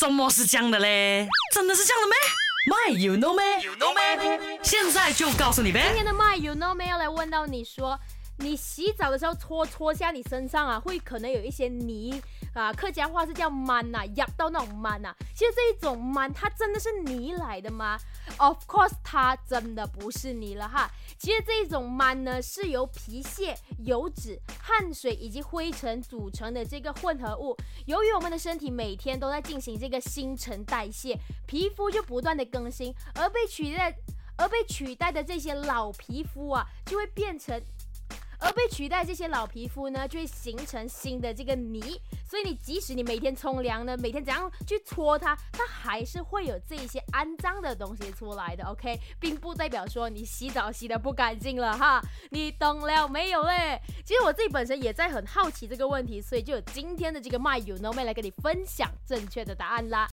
怎么是这样的嘞？真的是这样的咩？My you know me，, you know me?？现在就告诉你呗。今天的 My You Know me 要来问到你说，你洗澡的时候搓搓下你身上啊，会可能有一些泥啊，客家话是叫螨呐、压到那种螨呐、其实这一种螨，它真的是泥来的吗？Of course，它真的不是泥了哈。其实这一种螨呢，是由皮屑、油脂、汗水以及灰尘组成的这个混合物。由于我们的身体每天都在进行这个新陈代谢，皮肤就不断的更新，而被取代。而被取代的这些老皮肤啊，就会变成，而被取代这些老皮肤呢，就会形成新的这个泥。所以你即使你每天冲凉呢，每天怎样去搓它，它还是会有这一些肮脏的东西出来的。OK，并不代表说你洗澡洗的不干净了哈，你懂了没有嘞？其实我自己本身也在很好奇这个问题，所以就有今天的这个 My You Know 妹来跟你分享正确的答案啦。